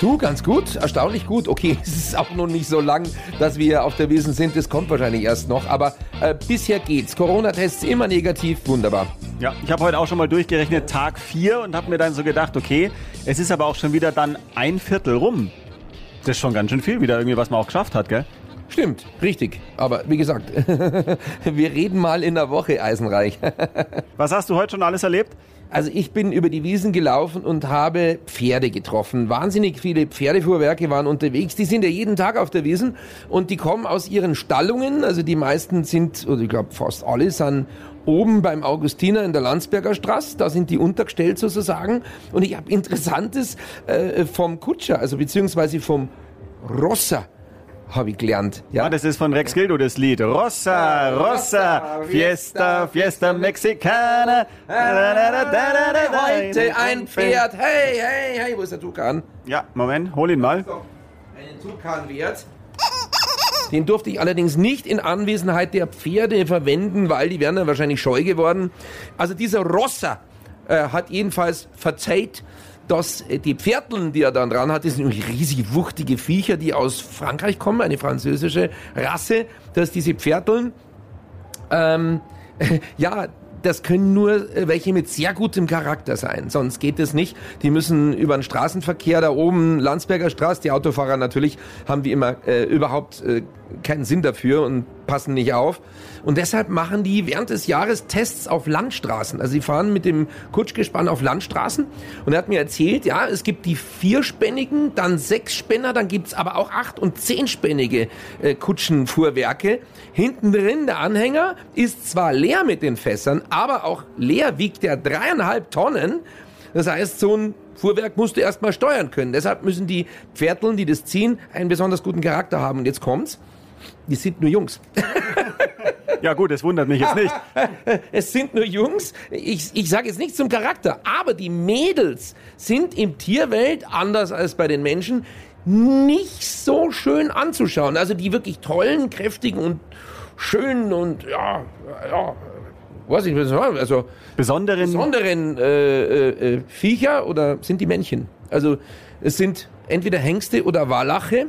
Du, ganz gut, erstaunlich gut. Okay, es ist auch noch nicht so lang, dass wir auf der Wiesen sind. Das kommt wahrscheinlich erst noch. Aber äh, bisher geht's. Corona-Tests immer negativ, wunderbar. Ja, ich habe heute auch schon mal durchgerechnet, Tag 4 und habe mir dann so gedacht, okay, es ist aber auch schon wieder dann ein Viertel rum. Das ist schon ganz schön viel wieder irgendwie, was man auch geschafft hat, gell? Stimmt, richtig. Aber wie gesagt, wir reden mal in der Woche eisenreich. was hast du heute schon alles erlebt? Also ich bin über die Wiesen gelaufen und habe Pferde getroffen. Wahnsinnig viele Pferdefuhrwerke waren unterwegs. Die sind ja jeden Tag auf der Wiesen und die kommen aus ihren Stallungen. Also die meisten sind, oder ich glaube fast alle, sind oben beim Augustiner in der Landsberger Straße. Da sind die untergestellt sozusagen. Und ich habe Interessantes äh, vom Kutscher, also beziehungsweise vom Rosser habe ich gelernt. Ja? ja, das ist von Rex Gildo das Lied. Rossa, Rossa, Fiesta, Fiesta Mexicana. Heute ein Pferd. Hey, hey, hey, wo ist der Tukan? Ja, Moment, hol ihn mal. Einen Tukan wert. Den durfte ich allerdings nicht in Anwesenheit der Pferde verwenden, weil die wären dann wahrscheinlich scheu geworden. Also dieser Rossa äh, hat jedenfalls verzeiht, dass äh, die Pferdeln, die er dann dran hat, das sind nämlich riesig wuchtige Viecher, die aus Frankreich kommen, eine französische Rasse, dass diese Pferdeln, ähm, ja, das können nur äh, welche mit sehr gutem Charakter sein, sonst geht es nicht. Die müssen über den Straßenverkehr da oben, Landsberger Straße, die Autofahrer natürlich haben wie immer äh, überhaupt äh, keinen Sinn dafür und passen nicht auf. Und deshalb machen die während des Jahres Tests auf Landstraßen. Also sie fahren mit dem Kutschgespann auf Landstraßen. Und er hat mir erzählt, ja, es gibt die vierspännigen, dann sechs Spänner, dann gibt's aber auch acht- und zehnspännige äh, Kutschenfuhrwerke. Hinten drin, der Anhänger, ist zwar leer mit den Fässern, aber auch leer wiegt er dreieinhalb Tonnen. Das heißt, so ein Fuhrwerk musst du erstmal steuern können. Deshalb müssen die Pferdeln, die das ziehen, einen besonders guten Charakter haben. Und jetzt kommt's die sind nur Jungs. Ja gut, es wundert mich jetzt nicht. es sind nur Jungs. Ich, ich sage jetzt nichts zum Charakter, aber die Mädels sind im Tierwelt, anders als bei den Menschen, nicht so schön anzuschauen. Also die wirklich tollen, kräftigen und schönen und ja, ja, was ich will sagen, also besonderen, besonderen äh, äh, äh, Viecher oder sind die Männchen? Also es sind entweder Hengste oder Walache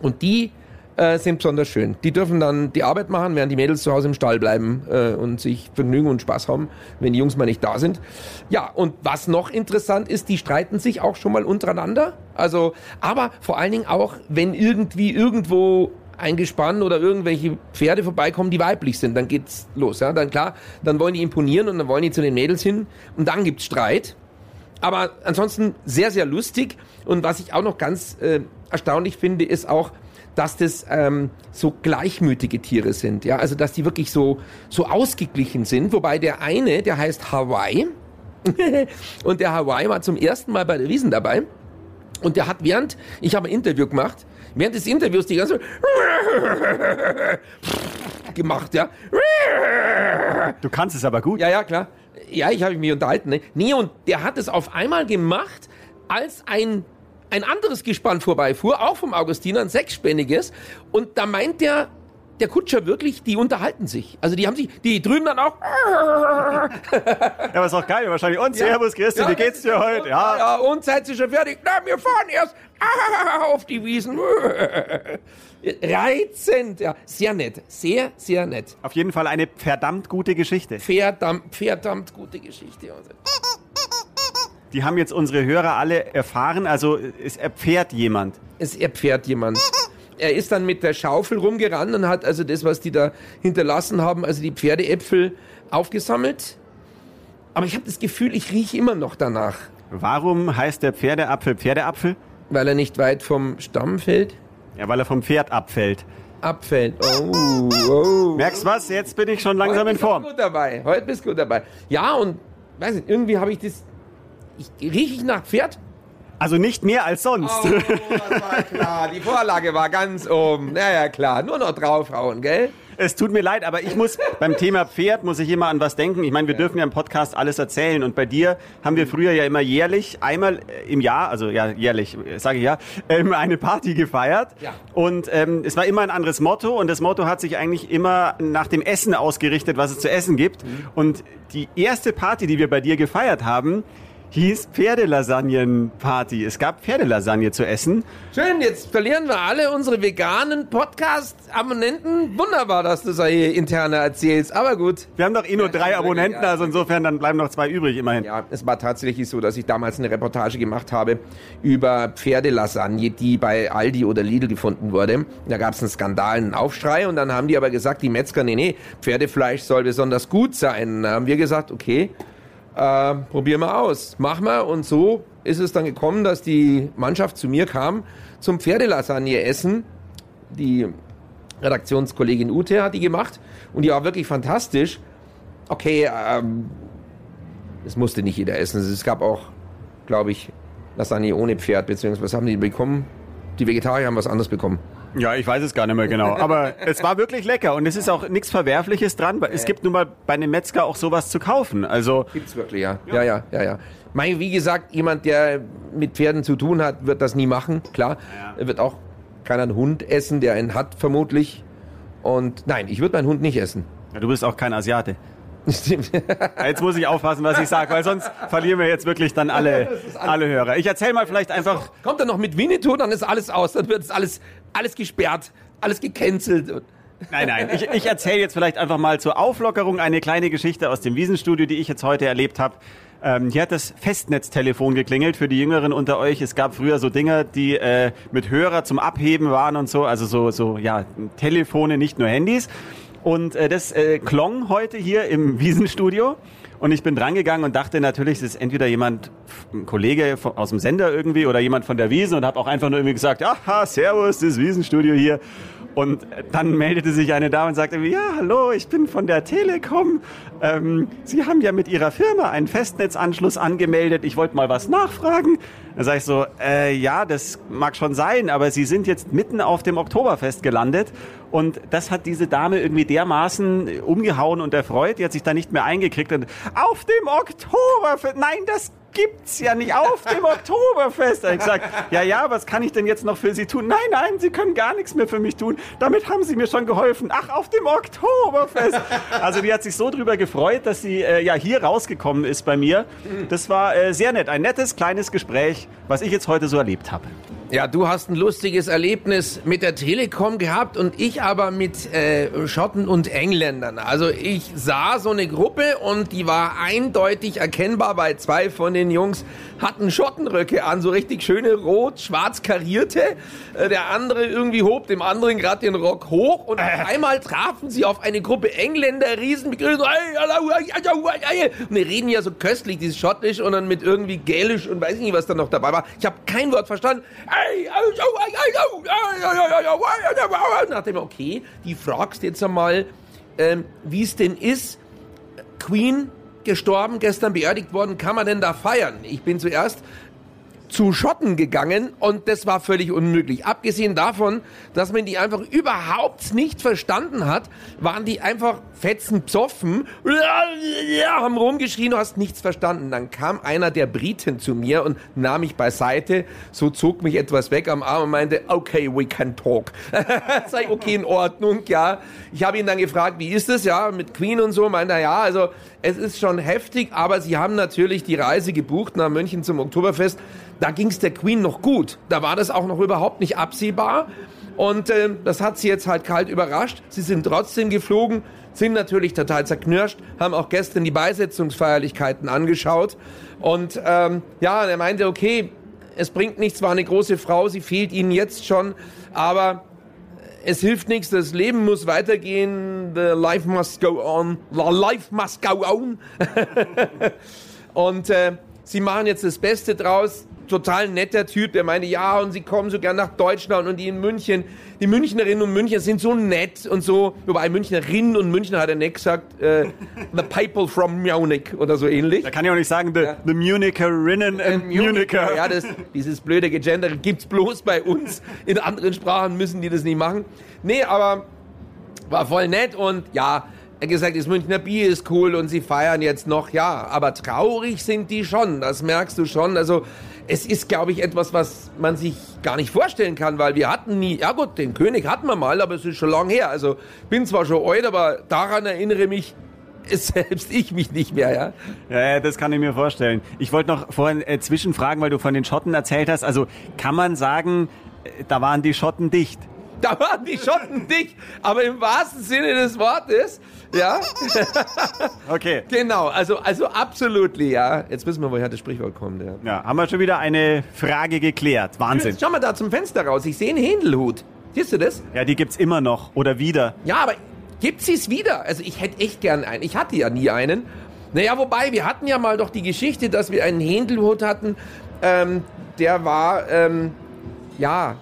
und die äh, sind besonders schön. Die dürfen dann die Arbeit machen, während die Mädels zu Hause im Stall bleiben äh, und sich Vergnügen und Spaß haben, wenn die Jungs mal nicht da sind. Ja, und was noch interessant ist, die streiten sich auch schon mal untereinander. Also, aber vor allen Dingen auch, wenn irgendwie irgendwo ein Gespann oder irgendwelche Pferde vorbeikommen, die weiblich sind, dann geht's los. Ja? Dann klar, dann wollen die imponieren und dann wollen die zu den Mädels hin und dann gibt's Streit. Aber ansonsten sehr, sehr lustig. Und was ich auch noch ganz äh, erstaunlich finde, ist auch, dass das ähm, so gleichmütige Tiere sind, ja, also dass die wirklich so so ausgeglichen sind, wobei der eine, der heißt Hawaii und der Hawaii war zum ersten Mal bei der Wiesen dabei und der hat während ich habe ein Interview gemacht, während des Interviews die ganze gemacht, ja. Du kannst es aber gut. Ja, ja, klar. Ja, ich habe mich unterhalten. Ne? Nee, und der hat es auf einmal gemacht, als ein ein anderes Gespann vorbeifuhr, auch vom Augustiner, ein sechsspänniges. Und da meint der, der Kutscher wirklich, die unterhalten sich. Also die haben sich, die drüben dann auch. ja, aber ist auch geil, wahrscheinlich. Und ja. Servus, Christi, ja, wie geht's dir heute? Ja. ja, und seid ihr schon fertig? Na, wir fahren erst auf die Wiesen. Reizend, ja, sehr nett, sehr, sehr nett. Auf jeden Fall eine verdammt gute Geschichte. Verdammt, verdammt gute Geschichte. Die haben jetzt unsere Hörer alle erfahren, also es erfährt jemand. Es erfährt jemand. Er ist dann mit der Schaufel rumgerannt und hat also das, was die da hinterlassen haben, also die Pferdeäpfel aufgesammelt. Aber ich habe das Gefühl, ich rieche immer noch danach. Warum heißt der Pferdeapfel Pferdeapfel? Weil er nicht weit vom Stamm fällt. Ja, weil er vom Pferd abfällt. Abfällt. Oh, oh. Merkst was? Jetzt bin ich schon langsam Heute in Form. Bist du gut dabei. Heute bist du gut dabei. Ja, und weiß nicht, irgendwie habe ich das ich, rieche ich nach Pferd? Also nicht mehr als sonst. Oh, das war klar. Die Vorlage war ganz oben. Naja, klar. Nur noch draufhauen, gell? Es tut mir leid, aber ich muss beim Thema Pferd muss ich immer an was denken. Ich meine, wir dürfen ja im Podcast alles erzählen und bei dir haben wir früher ja immer jährlich einmal im Jahr, also ja jährlich, sage ich ja, ähm, eine Party gefeiert. Ja. Und ähm, es war immer ein anderes Motto und das Motto hat sich eigentlich immer nach dem Essen ausgerichtet, was es zu essen gibt. Und die erste Party, die wir bei dir gefeiert haben, hieß Pferdelasagnenparty. Es gab Pferdelasagne zu essen. Schön, jetzt verlieren wir alle unsere veganen Podcast-Abonnenten. Wunderbar, dass du so hier interner erzählst, aber gut. Wir haben doch eh nur Ja, drei Abonnenten, ja. also insofern dann bleiben noch zwei übrig immerhin. Ja, es war tatsächlich so, dass ich damals eine Reportage gemacht habe über Pferdelasagne, die bei Aldi oder Lidl gefunden wurde. Da gab es einen Skandal, einen Aufschrei und dann haben die aber gesagt, die Metzger, nee, nee, Pferdefleisch soll besonders gut sein. Da haben wir gesagt, okay, äh, probieren wir aus, machen wir. Und so ist es dann gekommen, dass die Mannschaft zu mir kam zum Pferdelasagne essen. Die Redaktionskollegin Ute hat die gemacht und die war wirklich fantastisch. Okay, ähm, es musste nicht jeder essen. Es gab auch, glaube ich, Lasagne ohne Pferd, beziehungsweise was haben die bekommen? Die Vegetarier haben was anderes bekommen. Ja, ich weiß es gar nicht mehr genau. Aber es war wirklich lecker und es ist auch nichts Verwerfliches dran, weil es gibt nun mal bei einem Metzger auch sowas zu kaufen. Also Gibt's wirklich, ja. Ja, ja, ja, ja. Mein, wie gesagt, jemand, der mit Pferden zu tun hat, wird das nie machen, klar. Er wird auch keinen Hund essen, der einen hat, vermutlich. Und nein, ich würde meinen Hund nicht essen. ja, du bist auch kein Asiate. Jetzt muss ich aufpassen, was ich sage, weil sonst verlieren wir jetzt wirklich dann alle, alle Hörer. Ich erzähle mal vielleicht einfach Kommt er noch mit Winnetou, dann ist alles aus, dann wird es alles, alles gesperrt, alles gecancelt. Nein, nein. Ich, ich erzähle jetzt vielleicht einfach mal zur Auflockerung eine kleine Geschichte aus dem Wiesenstudio, die ich jetzt heute erlebt habe. Ähm, hier hat das Festnetztelefon geklingelt für die Jüngeren unter euch. Es gab früher so Dinger, die äh, mit Hörer zum Abheben waren und so. Also so, so ja, Telefone, nicht nur Handys. Und äh, das äh, klong heute hier im Wiesenstudio. Und ich bin drangegangen und dachte natürlich, es ist entweder jemand, ein Kollege aus dem Sender irgendwie oder jemand von der Wiesen und habe auch einfach nur irgendwie gesagt, aha, servus, das Wiesenstudio hier. Und dann meldete sich eine Dame und sagte, ja, hallo, ich bin von der Telekom. Ähm, Sie haben ja mit Ihrer Firma einen Festnetzanschluss angemeldet. Ich wollte mal was nachfragen. Dann sage ich so, äh, ja, das mag schon sein, aber Sie sind jetzt mitten auf dem Oktoberfest gelandet. Und das hat diese Dame irgendwie dermaßen umgehauen und erfreut. Die hat sich da nicht mehr eingekriegt. Und auf dem Oktoberfest, nein, das gibt's ja nicht auf dem Oktoberfest. Ich gesagt, ja, ja, was kann ich denn jetzt noch für Sie tun? Nein, nein, Sie können gar nichts mehr für mich tun. Damit haben Sie mir schon geholfen. Ach, auf dem Oktoberfest. Also die hat sich so drüber gefreut, dass sie äh, ja hier rausgekommen ist bei mir. Das war äh, sehr nett. Ein nettes, kleines Gespräch, was ich jetzt heute so erlebt habe. Ja, du hast ein lustiges Erlebnis mit der Telekom gehabt und ich aber mit äh, Schotten und Engländern. Also ich sah so eine Gruppe und die war eindeutig erkennbar, weil zwei von den Jungs hatten Schottenröcke an, so richtig schöne rot-schwarz karierte. Äh, der andere irgendwie hob dem anderen gerade den Rock hoch und auf einmal trafen sie auf eine Gruppe Engländer, riesen begrüßen. Und die reden ja so köstlich, dieses Schottisch und dann mit irgendwie Gälisch und weiß nicht, was da noch dabei war. Ich habe kein Wort verstanden. Nach dem, okay, die fragst jetzt einmal, ähm, wie es denn ist. Queen gestorben, gestern beerdigt worden, kann man denn da feiern? Ich bin zuerst zu Schotten gegangen und das war völlig unmöglich. Abgesehen davon, dass man die einfach überhaupt nicht verstanden hat, waren die einfach fetzen psoffen, haben rumgeschrien, du hast nichts verstanden. Dann kam einer der Briten zu mir und nahm mich beiseite, so zog mich etwas weg am Arm und meinte, okay, we can talk. Sag okay, in Ordnung, ja. Ich habe ihn dann gefragt, wie ist es, ja, mit Queen und so, meinte er, ja, also es ist schon heftig, aber sie haben natürlich die Reise gebucht nach München zum Oktoberfest. Da ging es der Queen noch gut. Da war das auch noch überhaupt nicht absehbar. Und äh, das hat sie jetzt halt kalt überrascht. Sie sind trotzdem geflogen, sind natürlich total zerknirscht, haben auch gestern die Beisetzungsfeierlichkeiten angeschaut. Und ähm, ja, er meinte, okay, es bringt nichts, war eine große Frau, sie fehlt ihnen jetzt schon, aber es hilft nichts, das Leben muss weitergehen, the life must go on, the life must go on. Und äh, sie machen jetzt das Beste draus. Total netter Typ, der meinte, ja, und sie kommen so gern nach Deutschland und die in München, die Münchnerinnen und Münchner sind so nett und so, wobei Münchnerinnen und Münchner hat er nicht gesagt, äh, the people from Munich oder so ähnlich. Da kann ich auch nicht sagen, the, the Municherinnen and Municher. Ja, das, dieses blöde Gegender gibt's bloß bei uns. In anderen Sprachen müssen die das nicht machen. Nee, aber war voll nett und ja, gesagt, das Münchner Bier ist cool und sie feiern jetzt noch, ja, aber traurig sind die schon, das merkst du schon. Also es ist, glaube ich, etwas, was man sich gar nicht vorstellen kann, weil wir hatten nie, ja gut, den König hatten wir mal, aber es ist schon lang her. Also bin zwar schon alt, aber daran erinnere mich selbst ich mich nicht mehr, ja. Ja, das kann ich mir vorstellen. Ich wollte noch vorhin äh, zwischenfragen, weil du von den Schotten erzählt hast. Also kann man sagen, äh, da waren die Schotten dicht? Da waren die Schotten dicht, aber im wahrsten Sinne des Wortes, ja. Okay. Genau, also, also absolut, ja. Jetzt wissen wir, woher das Sprichwort kommt, ja. Ja, haben wir schon wieder eine Frage geklärt. Wahnsinn. Schau mal da zum Fenster raus, ich sehe einen Händelhut. Siehst du das? Ja, die gibt's immer noch oder wieder. Ja, aber gibt sie es wieder? Also ich hätte echt gern einen. Ich hatte ja nie einen. Naja, wobei, wir hatten ja mal doch die Geschichte, dass wir einen Händelhut hatten. Ähm, der war, ähm, ja,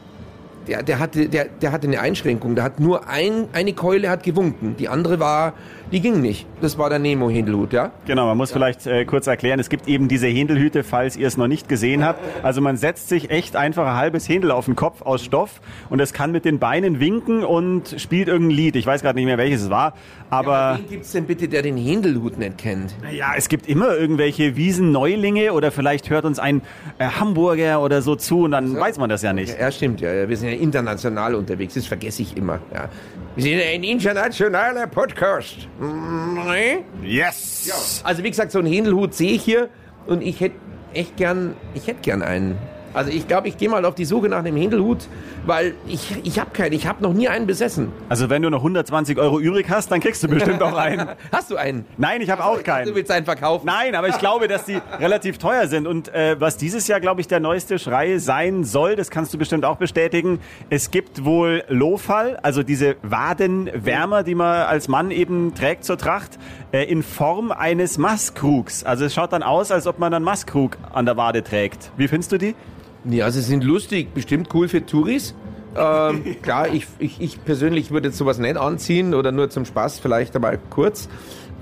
der, der, hatte, der, der hatte eine Einschränkung. Der hat nur ein, eine Keule hat gewunken. Die andere war, die ging nicht. Das war der Nemo-Händelhut, ja? Genau, man muss vielleicht äh, kurz erklären, es gibt eben diese Händelhüte, falls ihr es noch nicht gesehen habt. Also man setzt sich echt einfach ein halbes Händel auf den Kopf aus Stoff und es kann mit den Beinen winken und spielt irgendein Lied. Ich weiß gerade nicht mehr, welches es war, aber... Wen gibt's denn bitte, der den Händelhut nicht kennt? Ja, es gibt immer irgendwelche Wiesenneulinge oder vielleicht hört uns ein äh, Hamburger oder so zu und dann weiß man das ja nicht. Ja, stimmt, ja. ja. Wir sind ja international unterwegs. Das vergesse ich immer. Ja. Wir sind ja ein internationaler Podcast. Nee? Yes! Also wie gesagt, so einen Händelhut sehe ich hier und ich hätte echt gern, ich hätte gern einen. Also ich glaube, ich gehe mal auf die Suche nach einem Händelhut, weil ich, ich habe keinen, ich habe noch nie einen besessen. Also wenn du noch 120 Euro übrig hast, dann kriegst du bestimmt auch einen. Hast du einen? Nein, ich habe auch Du keinen. willst einen verkaufen? Nein, aber ich glaube, dass die relativ teuer sind. Und äh, was dieses Jahr, glaube ich, der neueste Schrei sein soll, das kannst du bestimmt auch bestätigen. Es gibt wohl Lofall, also diese Wadenwärmer, die man als Mann eben trägt zur Tracht, äh, in Form eines Mastkrugs. Also es schaut dann aus, als ob man einen Mastkrug an der Wade trägt. Wie findest du die? Ja, sie sind lustig, bestimmt cool für Touris. Ähm, klar, ich, ich, ich persönlich würde jetzt sowas nicht anziehen oder nur zum Spaß vielleicht einmal kurz.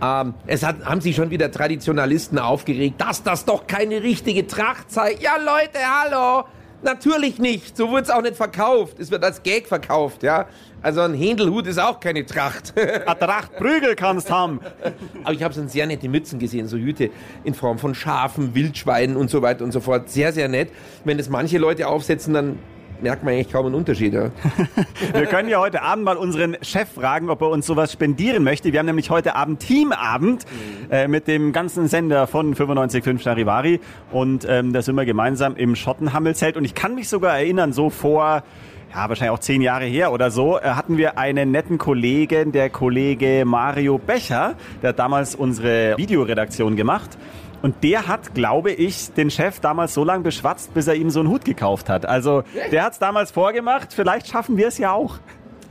Ähm, es hat, haben sich schon wieder Traditionalisten aufgeregt, dass das doch keine richtige Tracht sei. Ja, Leute, hallo! Natürlich nicht. So wird es auch nicht verkauft. Es wird als Gag verkauft, ja. Also ein Händelhut ist auch keine Tracht. Eine Tracht Prügel kannst haben. Aber ich habe schon sehr nette Mützen gesehen, so Hüte in Form von Schafen, Wildschweinen und so weiter und so fort. Sehr, sehr nett. Wenn das manche Leute aufsetzen, dann merkt man eigentlich kaum einen Unterschied. Ja. Wir können ja heute Abend mal unseren Chef fragen, ob er uns sowas spendieren möchte. Wir haben nämlich heute Abend Teamabend äh, mit dem ganzen Sender von 95.5 Charivari und ähm, da sind wir gemeinsam im Schottenhammelzelt und ich kann mich sogar erinnern, so vor ja, wahrscheinlich auch zehn Jahre her oder so, äh, hatten wir einen netten Kollegen, der Kollege Mario Becher, der hat damals unsere Videoredaktion gemacht. Und der hat, glaube ich, den Chef damals so lange beschwatzt, bis er ihm so einen Hut gekauft hat. Also der hat es damals vorgemacht, vielleicht schaffen wir es ja auch.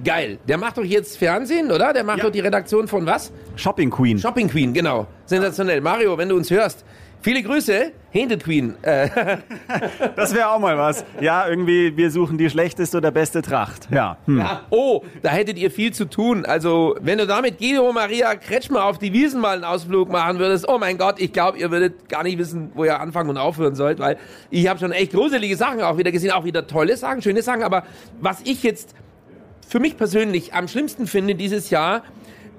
Geil. Der macht doch jetzt Fernsehen, oder? Der macht Ja. doch die Redaktion von was? Shopping Queen. Shopping Queen, genau. Sensationell. Mario, wenn du uns hörst, viele Grüße. Händel Queen. Äh, Das wäre auch mal was. Ja, irgendwie, wir suchen die schlechteste oder beste Tracht. Ja. Hm. ja. Oh, da hättet ihr viel zu tun. Also, wenn du damit Guido Maria Kretschmer auf die Wiesen mal einen Ausflug machen würdest, oh mein Gott, ich glaube, ihr würdet gar nicht wissen, wo ihr anfangen und aufhören sollt, weil ich habe schon echt gruselige Sachen auch wieder gesehen, auch wieder tolle Sachen, schöne Sachen. Aber was ich jetzt für mich persönlich am schlimmsten finde dieses Jahr,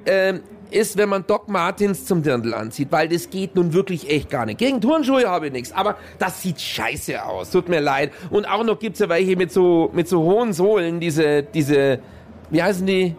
ähm, ist, wenn man Doc Martens zum Dirndl anzieht, weil das geht nun wirklich echt gar nicht. Gegen Turnschuhe habe ich nichts, aber das sieht scheiße aus, tut mir leid. Und auch noch gibt's ja welche mit so, mit so hohen Sohlen, diese, diese, wie heißen die?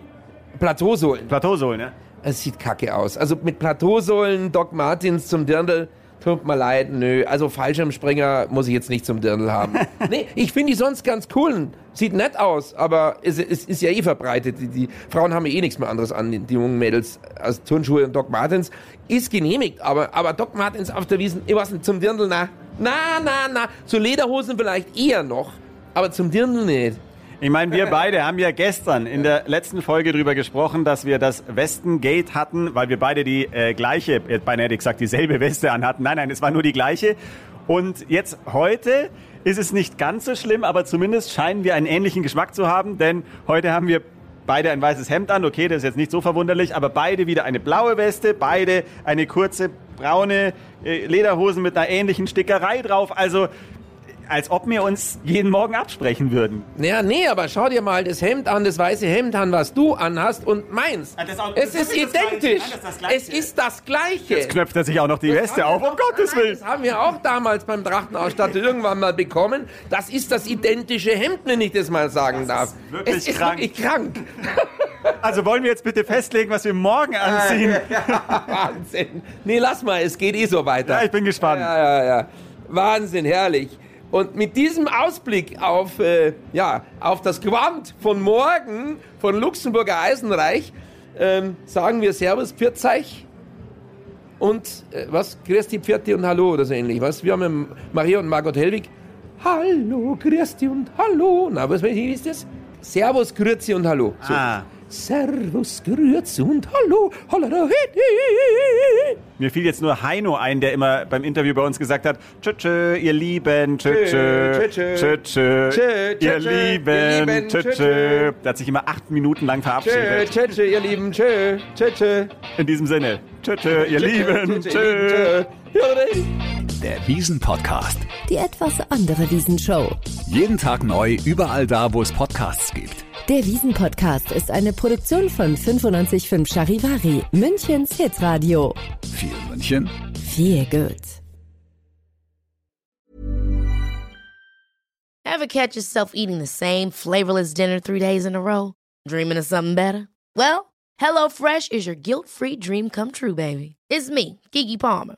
Plateausohlen. Plateausohlen, ne? Es sieht kacke aus. Also mit Plateausohlen, Doc Martens zum Dirndl, tut mir leid, nö. Also Fallschirmspringer muss ich jetzt nicht zum Dirndl haben. nee, ich finde die sonst ganz cool. Sieht nett aus, aber es, es ist ja eh verbreitet. Die, die Frauen haben ja eh nichts mehr anderes an, die, jungen Mädels, als Turnschuhe und Doc Martens. Ist genehmigt, aber, aber Doc Martens auf der Wiesen, ich weiß nicht, zum Dirndl, na. Na, na, na. Zu Lederhosen vielleicht eher noch, aber zum Dirndl nicht. Ich meine, wir beide haben ja gestern in der letzten Folge drüber gesprochen, dass wir das Westengate hatten, weil wir beide die äh, gleiche, beinahe hätte ich gesagt, dieselbe Weste anhatten. Nein, nein, es war nur die gleiche. Und jetzt heute ist es nicht ganz so schlimm, aber zumindest scheinen wir einen ähnlichen Geschmack zu haben, denn heute haben wir beide ein weißes Hemd an. Okay, das ist jetzt nicht so verwunderlich, aber beide wieder eine blaue Weste, beide eine kurze braune äh, Lederhosen mit einer ähnlichen Stickerei drauf. Also als ob wir uns jeden Morgen absprechen würden. Ja, nee, aber schau dir mal das Hemd an, das weiße Hemd an, was du anhast und meins. Das auch- es das ist ist das identisch. Nein, das ist das Gleiche. es ist das Gleiche. Jetzt knöpft er sich auch noch die Weste auf, um Gottes Willen. Das haben wir auch damals beim Trachtenausstatter irgendwann mal bekommen. Das ist das identische Hemd, wenn ich das mal sagen darf. ist wirklich es ist krank. wirklich krank. Also wollen wir jetzt bitte festlegen, was wir morgen anziehen? Wahnsinn. Nee, lass mal, es geht eh so weiter. Ja, ich bin gespannt. Ja, ja, ja. Wahnsinn, herrlich. Und mit diesem Ausblick auf, äh, ja, auf das Quant von morgen von Luxemburger Eisenreich ähm, sagen wir Servus, Pfirzeich und äh, was? Christi, Pfirti und Hallo oder so ähnlich. Was? Wir haben Maria und Margot Hellwig. Hallo, Christi und Hallo. Na, was ist das? Servus, Grüezi und Hallo. So. Ah. Servus, Grüezi und Hallo. Hallo, Mir fiel jetzt nur Heino ein, der immer beim Interview bei uns gesagt hat, tschö, tschö, ihr Lieben, tschö, tschö, Tschö, tschö. tschö, tschö, Tschö, ihr tschö, tschö, ihr Lieben, tschö, tschö. Der hat sich immer acht Minuten lang verabschiedet. tschö, tschö, ihr Lieben, tschö, tschö, tschö. In diesem Sinne, tschö, tschö, ihr Lieben, tschö. tschö. Der Wiesen-Podcast. Die etwas andere Wiesenshow. Jeden Tag neu, überall da, wo es Podcasts gibt. Der Wiesen-Podcast ist eine Produktion von 955 Charivari, Münchens Hitradio. Viel München, Viel gut. Ever catch yourself eating the same flavorless dinner three days in a row? Dreaming of something better? Well, HelloFresh is your guilt-free dream come true, baby. It's me, Kiki Palmer.